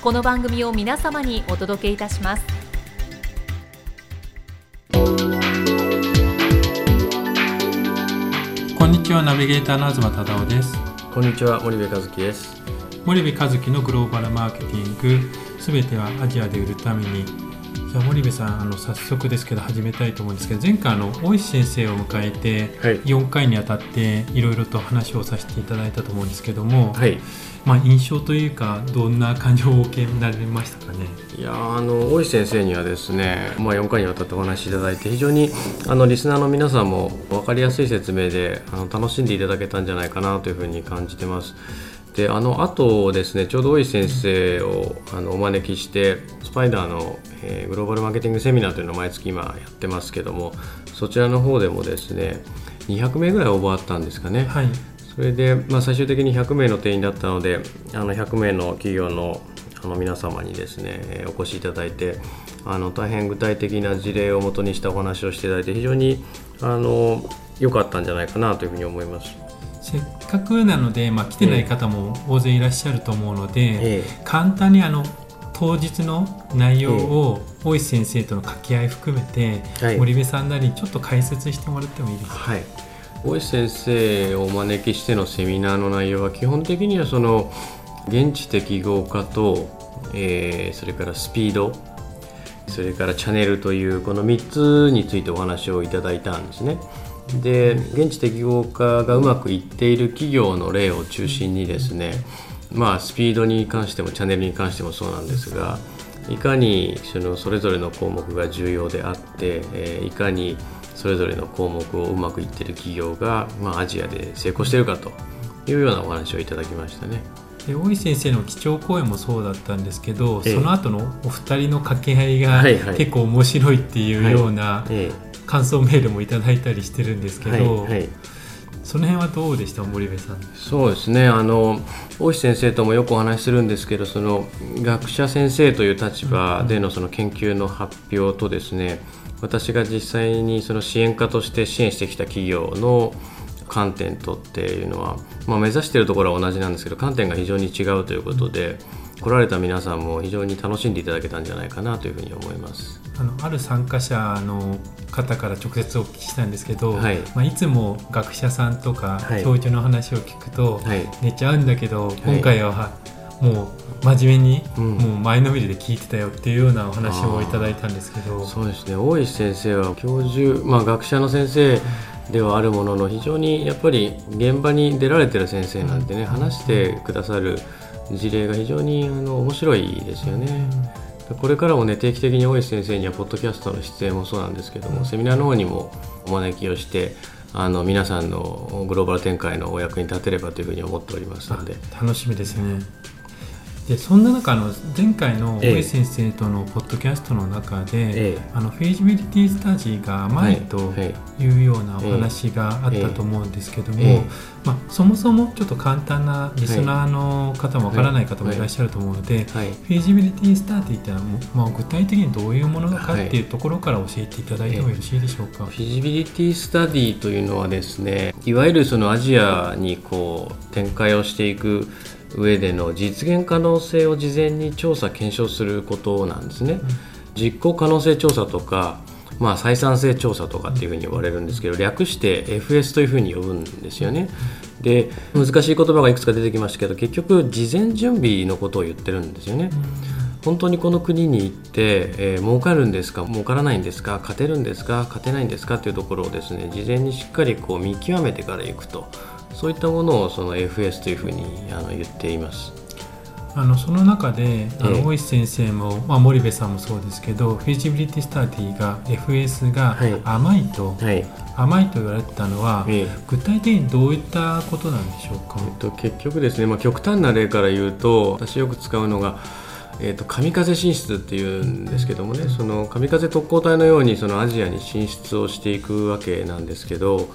この番組を皆様にお届けいたします。こんにちはナビゲーターの東忠夫です。こんにちは森部和樹です。森部和樹のグローバルマーケティングすべてはアジアで売るためにじゃあ森部さんあの早速ですけど始めたいと思うんですけど前回あの大石先生を迎えてはい。4回にあたっていろいろと話をさせていただいたと思うんですけども、はい。まあ、印象というかどんな感情をお受けになりましたかね？いやーあの大石先生にはですね、まあ、4回にわたってお話しいただいて非常にあのリスナーの皆さんも分かりやすい説明であの楽しんでいただけたんじゃないかなというふうに感じてます。であの後ですねちょうど大石先生をあのお招きしてスパイダーの、えーグローバルマーケティングセミナーというのを毎月今やってますけどもそちらの方でもですね200名ぐらい応募あったんですかね。はいそれで、まあ、最終的に100名の定員だったのであの100名の企業のあの皆様にですねえーお越しいただいてあの大変具体的な事例をもとにしたお話をしていただいて非常にあの良かったんじゃないかなというふうに思います。せっかくなので、まあ、来てない方も大勢いらっしゃると思うので、え簡単にあの当日の内容を大石先生との掛け合い含めて、はい。森部さんなりにちょっと解説してもらってもいいですか、はい、大石先生をお招きしてのセミナーの内容は基本的にはその現地適合化と、えーそれからスピードそれからチャンネルというこの3つについてお話をいただいたんですね。で現地適合化がうまくいっている企業の例を中心にですねまあスピードに関してもチャンネルに関してもそうなんですがいかにそのそれぞれの項目が重要であって、えーいかにそれぞれの項目をうまくいっている企業が、まあ、アジアで成功しているかというようなお話をいただきましたね。で大石先生の基調講演もそうだったんですけど、ええ。その後のお二人の掛け合いが結構面白いっていうようなえ感想メールもいただいたりしてるんですけえど、はいはい。その辺はどうでした森部さん？そうですね。あの大石先生ともよくお話しするんですけどその学者先生という立場でのその研究の発表とですね私が実際にその支援家として支援してきた企業の観点とっていうのは、まあ、目指しているところは同じなんですけど観点が非常に違うということで来られた皆さんも非常に楽しんでいただけたんじゃないかなというふうに思います。あのある参加者の方から直接お聞きしたんですけど、はい。いまあ、いつも学者さんとかはい。教授の話を聞くと、はい。寝ちゃうんだけど、今回はもう真面目に、うん。もう前のめりで聞いてたよっていうようなお話をいただいたんですけど。そうですね。大石先生は教授、まあ、学者の先生ではあるものの非常にやっぱり現場に出られてる先生なんでね話してくださる事例が非常にあの面白いですよね。これからもね定期的に大石先生にはポッドキャストの出演もそうなんですけどもセミナーの方にもお招きをしてあの皆さんのグローバル展開のお役に立てればというふうに思っておりますので。楽しみですね。でそんな中あの前回のええ。大石先生とのポッドキャストの中で、ええ。あのフィジビリティスタディが甘いとはいうようなお話があったと思うんですけども、ええ。まあ、そもそもちょっと簡単なリスナーの方もわからない方もいらっしゃると思うので、はい。フィジビリティスタディってのはまあ、具体的にどういうものかっていうところから教えていただいてもよろしいでしょうか？フィジビリティスタディというのはですねいわゆるそのアジアにこう展開をしていく上での実現可能性を事前に調査検証することなんですね。実行可能性調査とかまあ、採算性調査とかっていうふうに呼ばれるんですけど略して FS というふうに呼ぶんですよね。で難しい言葉がいくつか出てきましたけど結局事前準備のことを言ってるんですよね。本当にこの国に行って、えー、儲かるんですか儲からないんですか勝てるんですか勝てないんですかっていうところをですね事前にしっかりこう見極めてから行くとそういったものをその FS というふうにあの言っています。あのその中であの、大石先生も、まあ、森部さんもそうですけどフィジビリティスタディが FS が甘いと、はい、甘いと言われてたのは、具体的にどういったことなんでしょうか、えっと、結局ですね、まあ、極端な例から言うと私よく使うのがえーと、神風進出っていうんですけどもねその神風特攻隊のようにそのアジアに進出をしていくわけなんですけど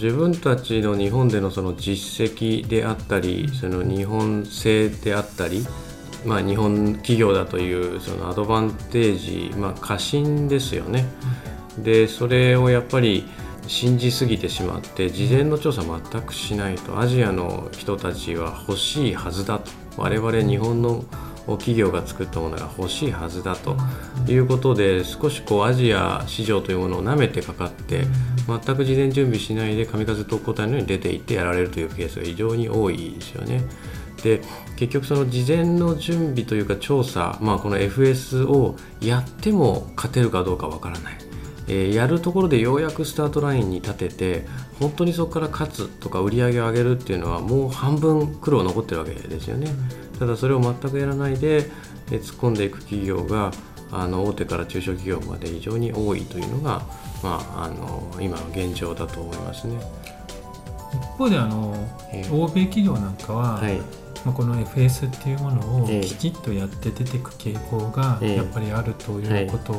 自分たちの日本でのその実績であったりその日本製であったり、まあ、日本企業だというそのアドバンテージ、まあ、過信ですよね。でそれをやっぱり信じすぎてしまって事前の調査全くしないとアジアの人たちは欲しいはずだと我々日本の企業が作ったものが欲しいはずだということで少しこうアジア市場というものをなめてかかって全く事前準備しないで神風特攻隊のように出ていってやられるというケースが非常に多いですよね。で結局その事前の準備というか調査、まあ、この FS をやっても勝てるかどうかわからない。えー、やるところでようやくスタートラインに立てて本当にそこから勝つとか売り上げを上げるっていうのはもう半分苦労残ってるわけですよね。ただそれを全くやらないで、えー、突っ込んでいく企業があの大手から中小企業まで非常に多いというのが、まあ、あの今の現状だと思いますね。一方であの、えー、欧米企業なんかは、はい。まあ、この FS っていうものをきちっとやって出てく傾向がやっぱりあるということを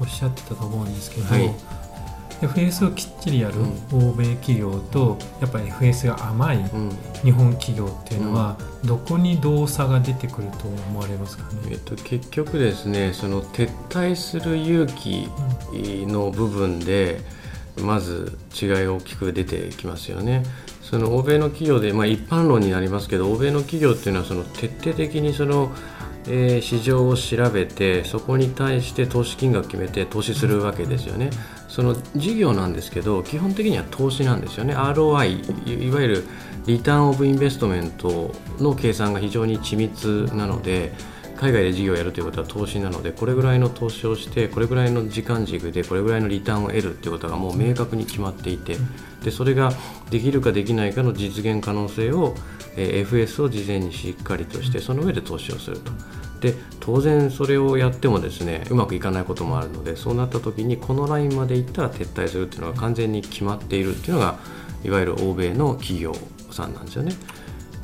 おっしゃってたと思うんですけど、はいはい FS をきっちりやる欧米企業とやっぱり FS が甘い日本企業っていうのはどこにどう差が出てくると思われますかね、えっと、結局ですねその撤退する勇気の部分でまず違いが大きく出てきますよね。その欧米の企業で、まあ、一般論になりますけど欧米の企業っていうのはその徹底的にその、えー、市場を調べてそこに対して投資金額決めて投資するわけですよね。その事業なんですけど基本的には投資なんですよね ROI いわゆるリターンオブインベストメントの計算が非常に緻密なので海外で事業をやるということは投資なのでこれぐらいの投資をしてこれぐらいの時間軸でこれぐらいのリターンを得るということがもう明確に決まっていてでそれができるかできないかの実現可能性を、え FS を事前にしっかりとしてその上で投資をすると。で当然それをやってもですねうまくいかないこともあるのでそうなった時にこのラインまでいったら撤退するっていうのが完全に決まっているっていうのがいわゆる欧米の企業さんなんですよね。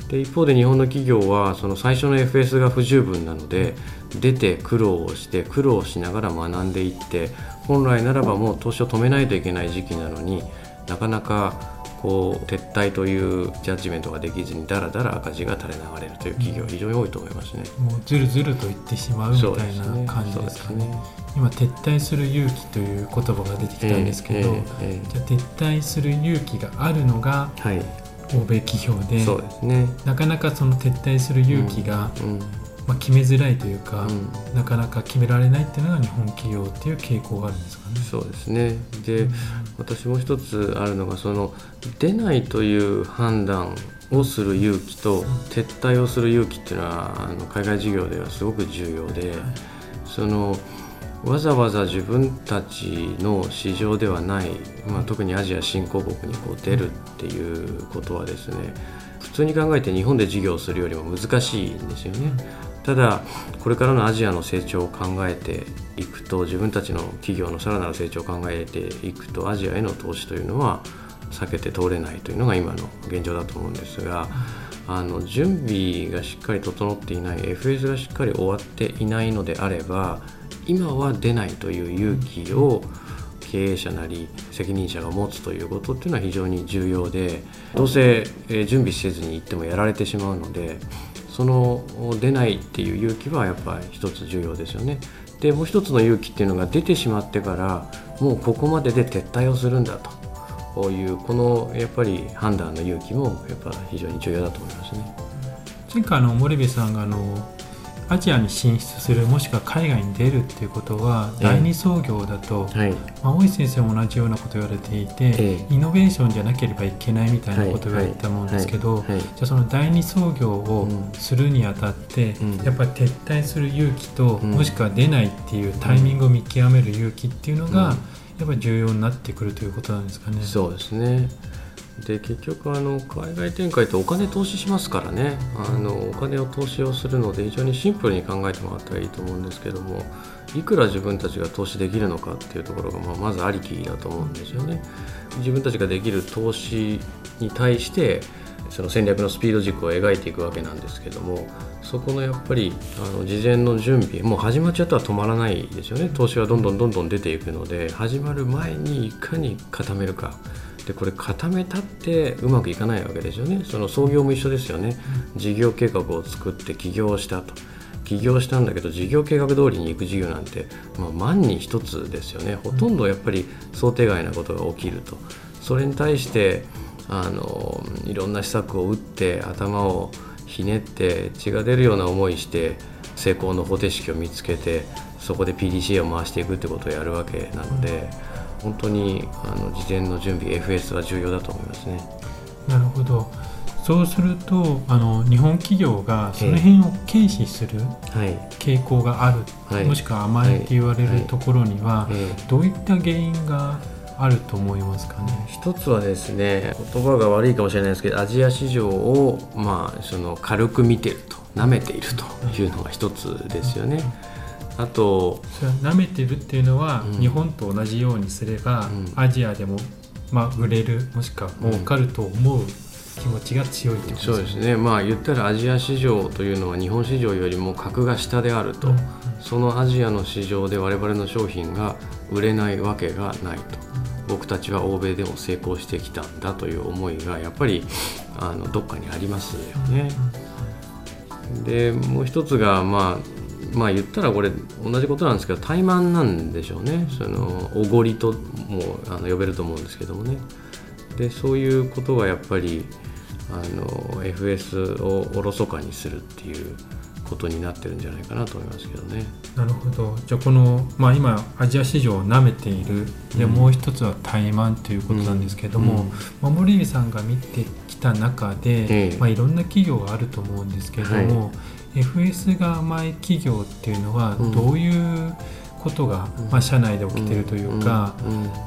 で一方で日本の企業はその最初の FS が不十分なので出て苦労をして苦労しながら学んでいって本来ならばもう投資を止めないといけない時期なのになかなかこう撤退というジャッジメントができずにだらだら赤字が垂れ流れるという企業は非常に多いと思いますね。もうずるずると言ってしまうみたいな感じですかね。ね。今撤退する勇気という言葉が出てきたんですけど、えーえー、じゃあ撤退する勇気があるのが、はい、欧米企業でそうです、ね、なかなかその撤退する勇気が、うんうんまあ、決めづらいというか、うん、なかなか決められないっていうのが日本企業っていう傾向があるんですかね。そうですね。で、うん、私もう一つあるのがその出ないという判断をする勇気と撤退をする勇気っていうのはあの海外事業ではすごく重要で、そのわざわざ自分たちの市場ではない、まあ、特にアジア新興国にこう出るっていうことはですね普通に考えて日本で事業をするよりも難しいんですよね。ただこれからのアジアの成長を考えていくと自分たちの企業のさらなる成長を考えていくとアジアへの投資というのは避けて通れないというのが今の現状だと思うんですが。あの準備がしっかり整っていない FS がしっかり終わっていないのであれば今は出ないという勇気を経営者なり責任者が持つということっていうのは非常に重要でどうせ準備せずに行ってもやられてしまうのでその出ないっていう勇気はやっぱり一つ重要ですよね。でもう一つの勇気っていうのが出てしまってからもうここまでで撤退をするんだというこのやっぱり判断の勇気もやっぱ非常に重要だと思いますね。前回の森部さんがあのアジアに進出するもしくは海外に出るっていうことは、第二創業だと、はい、まあ、大石先生も同じようなこと言われていて、イノベーションじゃなければいけないみたいなことを言われたと思うんですけど、じゃあその第二創業をするにあたって、やっぱり撤退する勇気と、もしくは出ないっていうタイミングを見極める勇気っていうのが、やっぱり重要になってくるということなんですかね。そうですねで結局あの海外展開ってお金投資しますからね。あのお金を投資をするので非常にシンプルに考えてもらったらいいと思うんですけどもいくら自分たちが投資できるのかっていうところが、まあ、まずありきだと思うんですよね。自分たちができる投資に対してその戦略のスピード軸を描いていくわけなんですけどもそこのやっぱりあの事前の準備もう始まっちゃったら止まらないですよね。投資はどんどんどんどん出ていくので始まる前にいかに固めるか。でこれ固めたってうまくいかないわけですよね。その創業も一緒ですよね。事業計画を作って起業したと。起業したんだけど事業計画通りに行く事業なんて、まあ、万に一つですよね。ほとんどやっぱり想定外なことが起きると。それに対してあのいろんな施策を打って頭をひねって血が出るような思いして成功の方程式を見つけてそこで PDCA を回していくってことをやるわけなので。本当にあの事前の準備 FS は重要だと思いますね。なるほど。そうするとあの日本企業がその辺を軽視する傾向がある、はい、もしくは甘いって言われるところには、どういった原因があると思いますかね？一つはですね言葉が悪いかもしれないですけどアジア市場を、まあ、その軽く見てると舐めているというのが一つですよね。あとそれは舐めてるっていうのは、うん、日本と同じようにすれば、うん、アジアでも、まあ、売れるもしくは儲かると思う、気持ちが強いってことですね。そうですね。まあ言ったらアジア市場というのは日本市場よりも格が下であると、うん、そのアジアの市場で我々の商品が売れないわけがないと。僕たちは欧米でも成功してきたんだという思いがやっぱりあのどっかにありますよね。でもう一つがまあまあ言ったらこれ同じことなんですけど怠慢なんでしょうね。そのおごりともあの呼べると思うんですけどもね。でそういうことがやっぱりあの FS をおろそかにするっていうことになってるんじゃないかなと思いますけどね。なるほど。じゃあこの、まあ、今アジア市場を舐めている。で、うん、もう一つは怠慢ということなんですけども、うん、森さんが見てきた中で、まあ、いろんな企業があると思うんですけども、はい FS が甘い企業っていうのはどういうことが、まあ、社内で起きてるというか、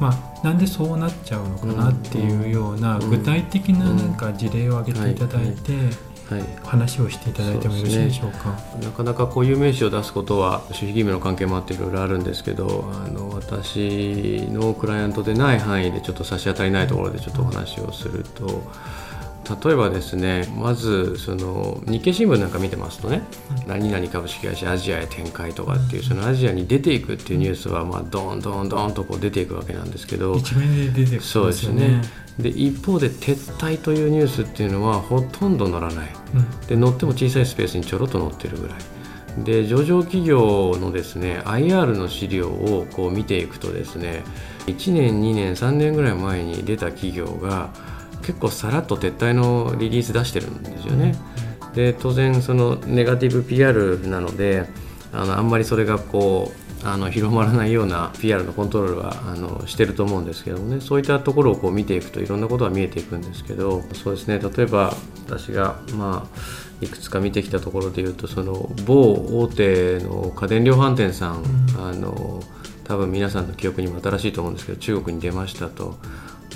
まあ、なんでそうなっちゃうのかなっていうような具体的ななんか事例を挙げていただいて。はい、話をしていただいてもよろしいでしょうか、ね、なかなか固有名詞を出すことは守秘義務の関係もあっていろいろあるんですけどあの私のクライアントでない範囲でちょっと差し当たりないところでちょっとお話をすると。例えばですねまずその日経新聞なんか見てますとね、うん、何々株式会社アジアへ展開とかっていうそのアジアに出ていくっていうニュースはまあドンドンドンとこう出ていくわけなんですけど一面で出てく、ね、そうですね。で一方で撤退というニュースっていうのはほとんど載らない、うん、で載っても小さいスペースにちょろっと載ってるぐらい。で上場企業のですね IR の資料をこう見ていくとですね1年2年3年ぐらい前に出た企業が結構さらっと撤退のリリース出してるんですよね。で当然そのネガティブ PR なのであのあんまりそれがこうあの広まらないような PR のコントロールはあのしてると思うんですけどもね。そういったところをこう見ていくといろんなことが見えていくんですけどそうですね。例えば私がまあいくつか見てきたところでいうとその某大手の家電量販店さん、あの多分皆さんの記憶にも新しいと思うんですけど中国に出ましたと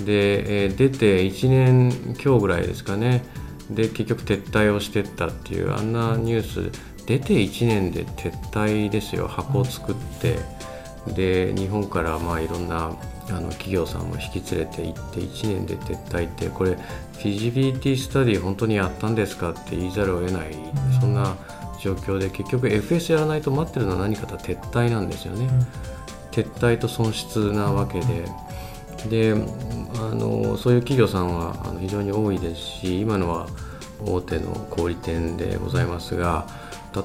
で、えー、出て1年強ぐらいですかね。で結局撤退をしてったっていうあんなニュース出て1年で撤退ですよ。箱を作って。で日本からまあいろんなあの企業さんも引き連れて行って1年で撤退ってこれフィジビリティスタディ本当にやったんですかって言いざるを得ないそんな状況で結局 FS やらないと待ってるのは何かと撤退なんですよね。撤退と損失なわけでであのそういう企業さんはあの非常に多いですし今のは大手の小売店でございますが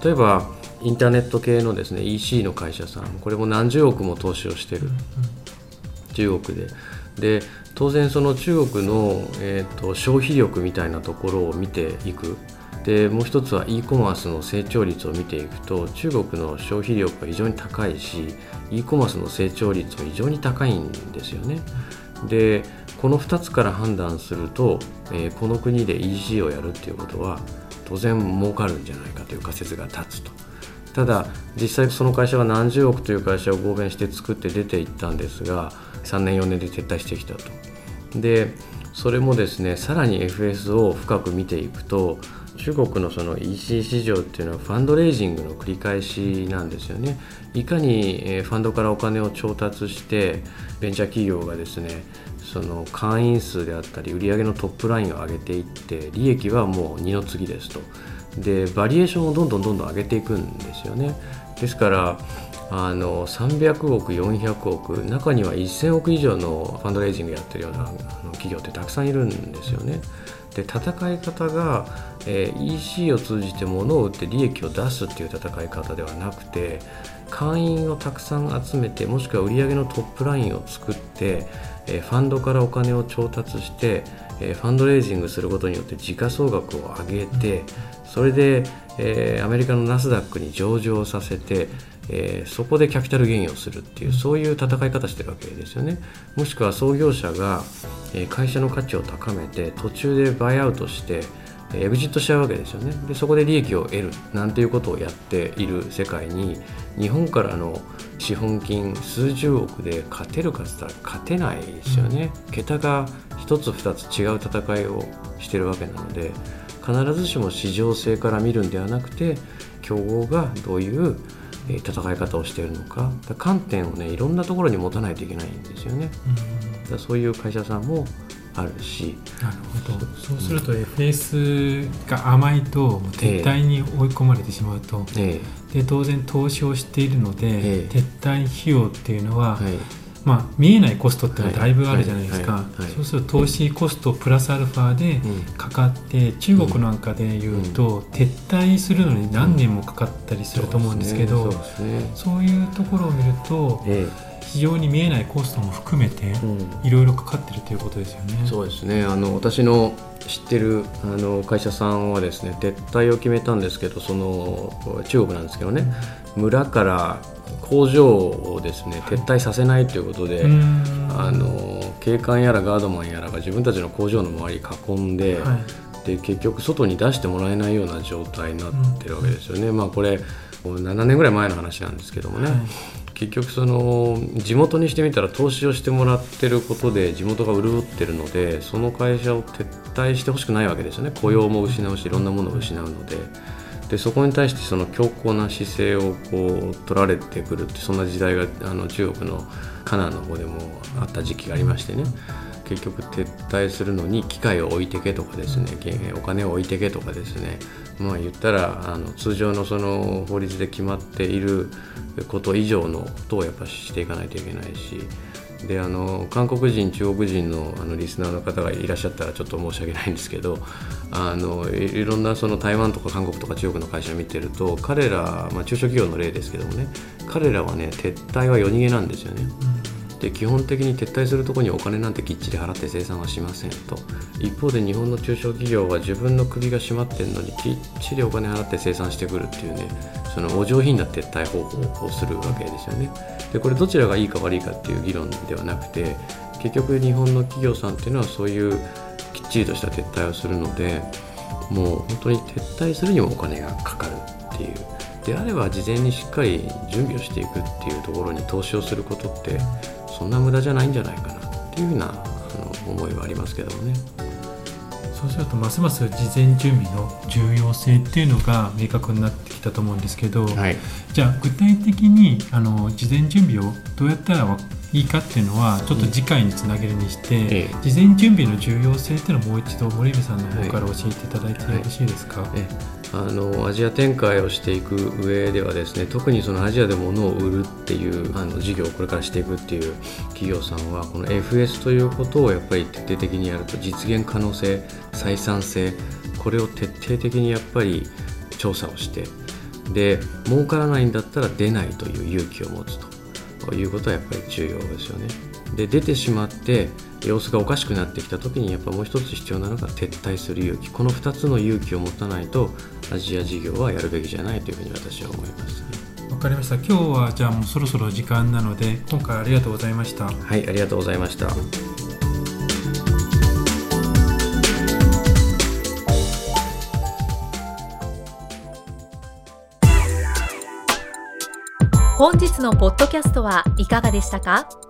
例えばインターネット系のですね EC の会社さんこれも何十億も投資をしてる、中国で。で当然その中国の、えーと、消費力みたいなところを見ていく。でもう一つは e コマースの成長率を見ていくと中国の消費力が非常に高いし e コマースの成長率も非常に高いんですよね。でこの2つから判断すると、えー、この国で EC をやるっていうことは当然儲かるんじゃないかという仮説が立つと。ただ実際その会社は何十億という会社を合弁して作って出ていったんですが3年4年で撤退してきたと。でそれもですねさらに FS を深く見ていくと中国のその EC 市場っていうのはファンドレイジングの繰り返しなんですよね。いかにファンドからお金を調達してベンチャー企業がですねその会員数であったり売上のトップラインを上げていって利益はもう二の次ですとでバリエーションをどんどんどんどん上げていくんですよねですからあの300億、400億中には1000億以上のファンドレイジングやってるような企業ってたくさんいるんですよね。で戦い方が、えー、EC を通じて物を売って利益を出すっていう戦い方ではなくて会員をたくさん集めてもしくは売上のトップラインを作って、えー、ファンドからお金を調達して、えー、ファンドレイジングすることによって時価総額を上げてそれで、えー、アメリカのナスダックに上場させて、えー、そこでキャピタルゲインをするっていうそういう戦い方してるわけですよね。もしくは創業者が、えー、会社の価値を高めて途中でバイアウトしてエグジットしちゃうわけですよね。でそこで利益を得るなんていうことをやっている世界に日本からの資本金数十億で勝てるかつったら勝てないですよね、うん、桁が1つ2つ違う戦いをしてるわけなので必ずしも市場性から見るんではなくて競合がどういう戦い方をしているのか。観点をねいろんなところに持たないといけないんですよね。だそういう会社さんもあるし。なるほど。そうすると FS が甘いと撤退に追い込まれてしまうと、ええ、で当然投資をしているので、え、撤退費用っていうのは、はい。まあ、見えないコストってのはだいぶあるじゃないですか、そうすると投資コストプラスアルファでかかって、中国なんかでいうと、撤退するのに何年もかかったりすると思うんですけど、そういうところを見ると、非常に見えないコストも含めていろいろかかってるということですよね。そうですね。あの私の知ってるあの会社さんはですね撤退を決めたんですけどその中国なんですけどね、村から工場をですね撤退させないということで、あの警官やらガードマンやらが自分たちの工場の周り囲んで、はい、で結局外に出してもらえないような状態になってるわけですよね。うん、まあこれ7年ぐらい前の話なんですけどもね、はい、結局その地元にしてみたら投資をしてもらってることで地元が潤ってるのでその会社を撤退してほしくないわけですよね雇用も失うしいろんなものを失うので。でそこに対してその強硬な姿勢をこう取られてくるってそんな時代があの中国のカナンの方でもあった時期がありましてね結局撤退するのに機械を置いてけとかですねお金を置いてけとかですね。まあ言ったらあの通常のその法律で決まっていること以上のことをやっぱしていかないといけないし。であの韓国人、中国人のあのリスナーの方がいらっしゃったらちょっと申し訳ないんですけどあのいろんなその台湾とか韓国とか中国の会社を見てると彼ら、まあ、中小企業の例ですけどもね彼らはね撤退は夜逃げなんですよね。で基本的に撤退するとこにお金なんてきっちり払って生産はしませんと。一方で日本の中小企業は自分の首が締まってるのにきっちりお金払って生産してくるっていうねそのお上品な撤退方法をするわけですよね。でこれどちらがいいか悪いかっていう議論ではなくて結局日本の企業さんっていうのはそういうきっちりとした撤退をするのでもう本当に撤退するにもお金がかかるっていう。であれば事前にしっかり準備をしていくっていうところに投資をすることってそんな無駄じゃないんじゃないかなっていうふうなあの思いはありますけどもね。そうするとますます事前準備の重要性っていうのが明確になってきたと思うんですけど、はい、じゃあ具体的にあの事前準備をどうやったらいいかっていうのはちょっと次回につなげるにして、うん。ええ、事前準備の重要性っていうのをもう一度森部さんの方から教えていただいてよろしいですか、はい。はいあのアジア展開をしていく上ではですね特にそのアジアで物を売るっていうあの事業をこれからしていくっていう企業さんはこの FS ということをやっぱり徹底的にやると実現可能性採算性これを徹底的にやっぱり調査をしてで儲からないんだったら出ないという勇気を持つということはやっぱり重要ですよね。で出てしまって様子がおかしくなってきた時にやっぱもう一つ必要なのが撤退する勇気この2つの勇気を持たないとアジア事業はやるべきじゃないというふうに私は思いますわかりました。今日はじゃあもうそろそろ時間なので今回ありがとうございましたはいありがとうございました。本日のポッドキャストはいかがでしたか？